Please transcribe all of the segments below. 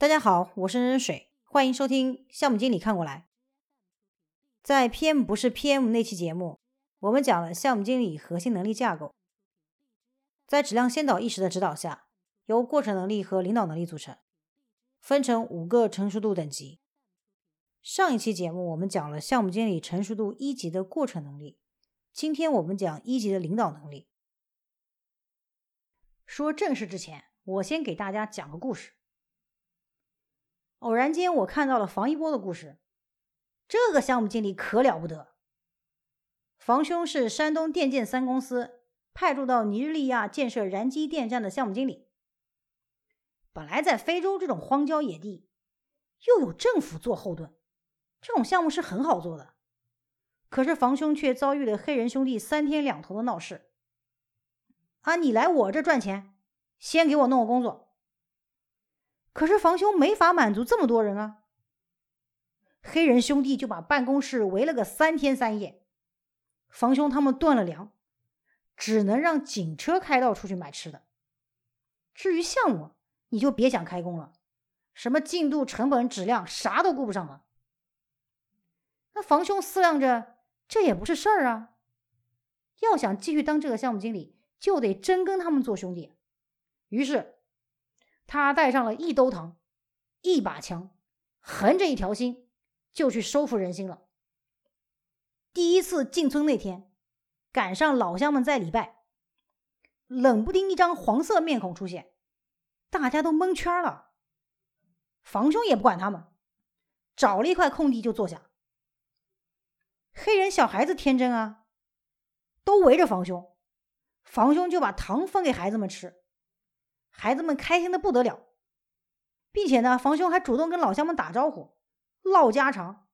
大家好，我是任水，欢迎收听项目经理看过来。在 PM 不是 PM 那期节目，我们讲了项目经理核心能力架构，在质量先导意识的指导下，由过程能力和领导能力组成，分成五个成熟度等级。上一期节目我们讲了项目经理成熟度一级的过程能力，今天我们讲一级的领导能力。说正事之前，我先给大家讲个故事。偶然间，我看到了房一波的故事。这个项目经理可了不得。房兄是山东电建三公司派驻到尼日利亚建设燃机电站的项目经理。本来在非洲这种荒郊野地，又有政府做后盾，这种项目是很好做的。可是房兄却遭遇了黑人兄弟三天两头的闹事。啊，你来我这赚钱，先给我弄个工作。可是房兄没法满足这么多人啊！黑人兄弟就把办公室围了个三天三夜，房兄他们断了粮，只能让警车开道出去买吃的。至于项目，你就别想开工了，什么进度、成本、质量，啥都顾不上了。那房兄思量着，这也不是事儿啊，要想继续当这个项目经理，就得真跟他们做兄弟。于是。他带上了一兜糖，一把枪，横着一条心，就去收服人心了。第一次进村那天，赶上老乡们在礼拜，冷不丁一张黄色面孔出现，大家都蒙圈了。房兄也不管他们，找了一块空地就坐下。黑人小孩子天真啊，都围着房兄，房兄就把糖分给孩子们吃。孩子们开心的不得了，并且呢，房兄还主动跟老乡们打招呼，唠家常，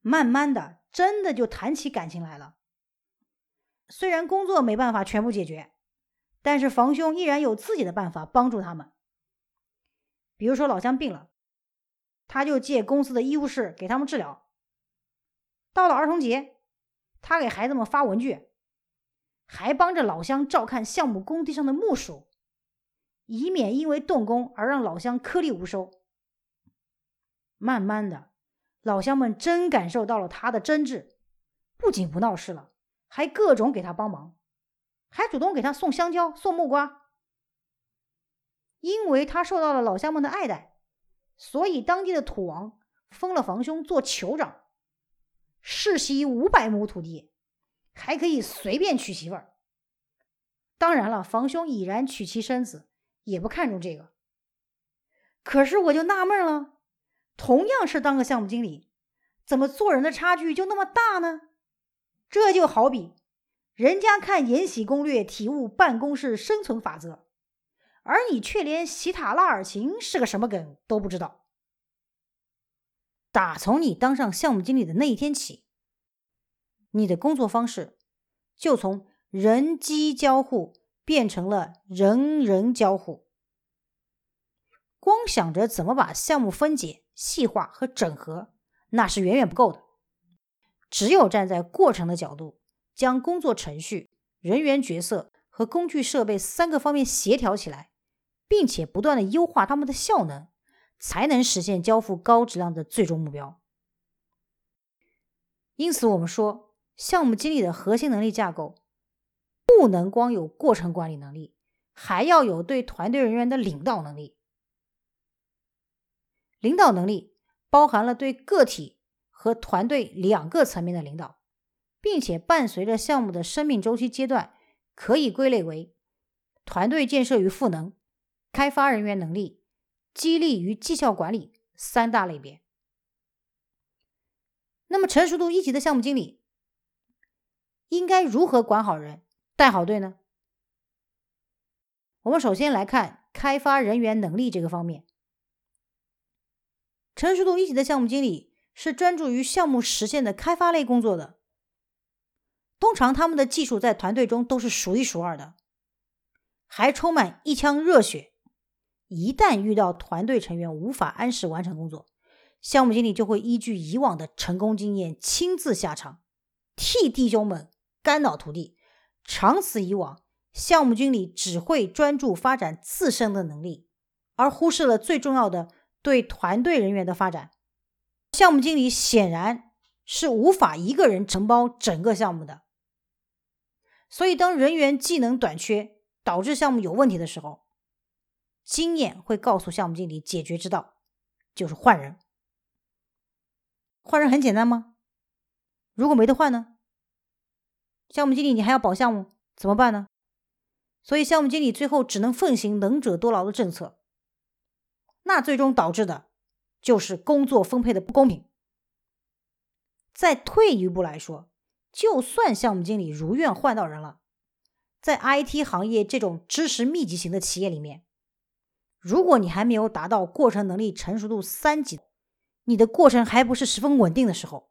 慢慢的，真的就谈起感情来了。虽然工作没办法全部解决，但是房兄依然有自己的办法帮助他们。比如说老乡病了，他就借公司的医务室给他们治疗。到了儿童节，他给孩子们发文具，还帮着老乡照看项目工地上的木薯。以免因为动工而让老乡颗粒无收。慢慢的，老乡们真感受到了他的真挚，不仅不闹事了，还各种给他帮忙，还主动给他送香蕉、送木瓜。因为他受到了老乡们的爱戴，所以当地的土王封了房兄做酋长，世袭五百亩土地，还可以随便娶媳妇儿。当然了，房兄已然娶妻生子。也不看重这个，可是我就纳闷了，同样是当个项目经理，怎么做人的差距就那么大呢？这就好比人家看《延禧攻略》体悟办公室生存法则，而你却连喜塔拉尔琴是个什么梗都不知道。打从你当上项目经理的那一天起，你的工作方式就从人机交互。变成了人人交互，光想着怎么把项目分解、细化和整合，那是远远不够的。只有站在过程的角度，将工作程序、人员角色和工具设备三个方面协调起来，并且不断的优化他们的效能，才能实现交付高质量的最终目标。因此，我们说，项目经理的核心能力架构。不能光有过程管理能力，还要有对团队人员的领导能力。领导能力包含了对个体和团队两个层面的领导，并且伴随着项目的生命周期阶段，可以归类为团队建设与赋能、开发人员能力、激励与绩效管理三大类别。那么，成熟度一级的项目经理应该如何管好人？带好队呢？我们首先来看开发人员能力这个方面。成熟度一级的项目经理是专注于项目实现的开发类工作的，通常他们的技术在团队中都是数一数二的，还充满一腔热血。一旦遇到团队成员无法按时完成工作，项目经理就会依据以往的成功经验亲自下场，替弟兄们肝脑涂地。长此以往，项目经理只会专注发展自身的能力，而忽视了最重要的对团队人员的发展。项目经理显然是无法一个人承包整个项目的，所以当人员技能短缺导致项目有问题的时候，经验会告诉项目经理解决之道，就是换人。换人很简单吗？如果没得换呢？项目经理你还要保项目怎么办呢？所以项目经理最后只能奉行能者多劳的政策，那最终导致的。就是工作分配的不公平。再退一步来说，就算项目经理如愿换到人了，在 IT 行业这种知识密集型的企业里面，如果你还没有达到过程能力成熟度三级，你的过程还不是十分稳定的时候，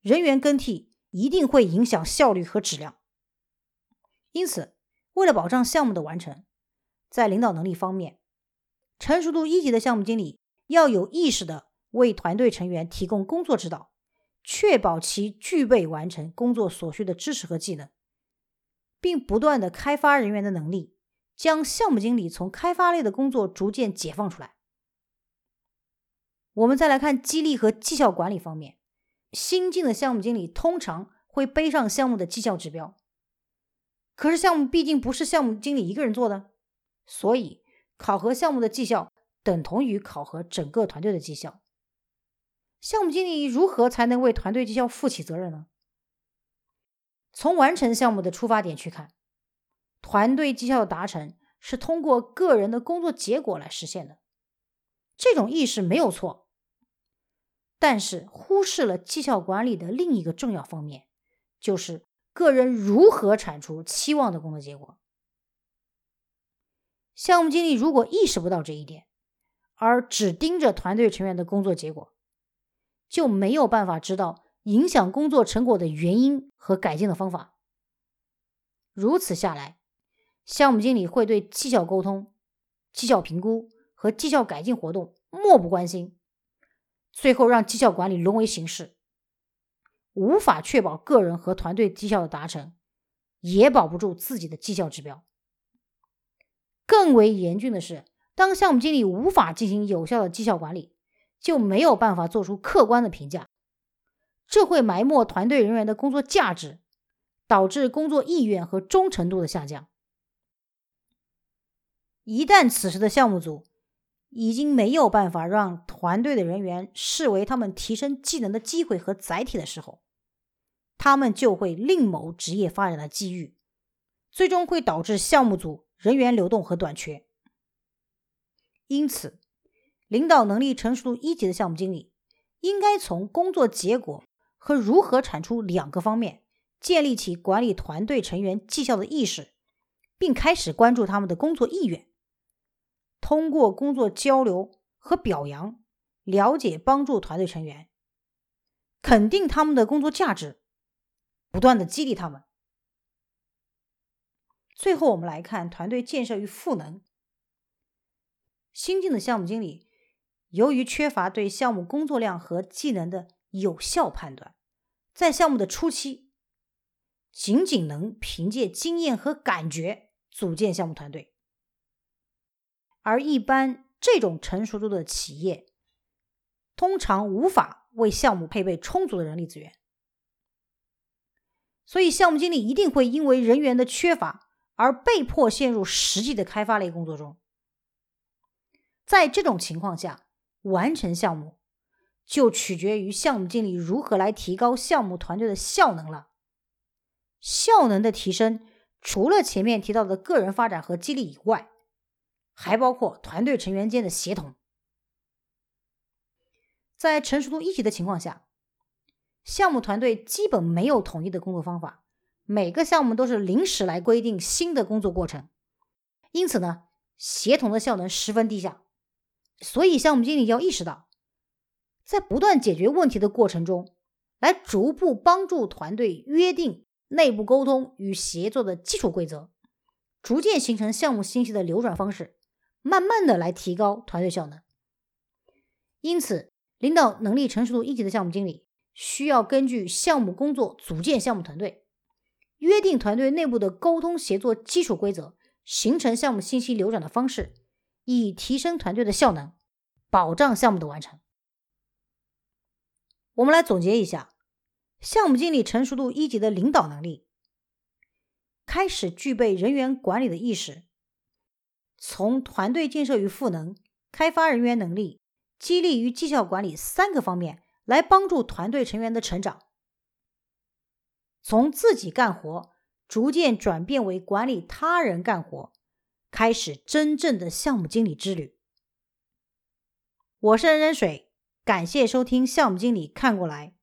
人员更替一定会影响效率和质量。因此，为了保障项目的完成，在领导能力方面，成熟度一级的项目经理。要有意识的为团队成员提供工作指导，确保其具备完成工作所需的知识和技能，并不断的开发人员的能力，将项目经理从开发类的工作逐渐解放出来。我们再来看激励和绩效管理方面，新进的项目经理通常会背上项目的绩效指标，可是项目毕竟不是项目经理一个人做的，所以考核项目的绩效。等同于考核整个团队的绩效。项目经理如何才能为团队绩效负起责任呢？从完成项目的出发点去看，团队绩效的达成是通过个人的工作结果来实现的，这种意识没有错。但是忽视了绩效管理的另一个重要方面，就是个人如何产出期望的工作结果。项目经理如果意识不到这一点，而只盯着团队成员的工作结果，就没有办法知道影响工作成果的原因和改进的方法。如此下来，项目经理会对绩效沟通、绩效评估和绩效改进活动漠不关心，最后让绩效管理沦为形式，无法确保个人和团队绩效的达成，也保不住自己的绩效指标。更为严峻的是。当项目经理无法进行有效的绩效管理，就没有办法做出客观的评价，这会埋没团队人员的工作价值，导致工作意愿和忠诚度的下降。一旦此时的项目组已经没有办法让团队的人员视为他们提升技能的机会和载体的时候，他们就会另谋职业发展的机遇，最终会导致项目组人员流动和短缺。因此，领导能力成熟度一级的项目经理，应该从工作结果和如何产出两个方面建立起管理团队成员绩效的意识，并开始关注他们的工作意愿。通过工作交流和表扬，了解帮助团队成员，肯定他们的工作价值，不断的激励他们。最后，我们来看团队建设与赋能。新进的项目经理，由于缺乏对项目工作量和技能的有效判断，在项目的初期，仅仅能凭借经验和感觉组建项目团队，而一般这种成熟度的企业，通常无法为项目配备充足的人力资源，所以项目经理一定会因为人员的缺乏而被迫陷入实际的开发类工作中。在这种情况下，完成项目就取决于项目经理如何来提高项目团队的效能了。效能的提升，除了前面提到的个人发展和激励以外，还包括团队成员间的协同。在成熟度一级的情况下，项目团队基本没有统一的工作方法，每个项目都是临时来规定新的工作过程，因此呢，协同的效能十分低下。所以，项目经理要意识到，在不断解决问题的过程中，来逐步帮助团队约定内部沟通与协作的基础规则，逐渐形成项目信息的流转方式，慢慢的来提高团队效能。因此，领导能力成熟度一级的项目经理，需要根据项目工作组建项目团队，约定团队内部的沟通协作基础规则，形成项目信息流转的方式。以提升团队的效能。保障项目的完成。我们来总结一下：项目经理成熟度一级的领导能力，开始具备人员管理的意识，从团队建设与赋能、开发人员能力、激励与绩效管理三个方面来帮助团队成员的成长，从自己干活逐渐转变为管理他人干活，开始真正的项目经理之旅。我是任任水，感谢收听《项目经理看过来》。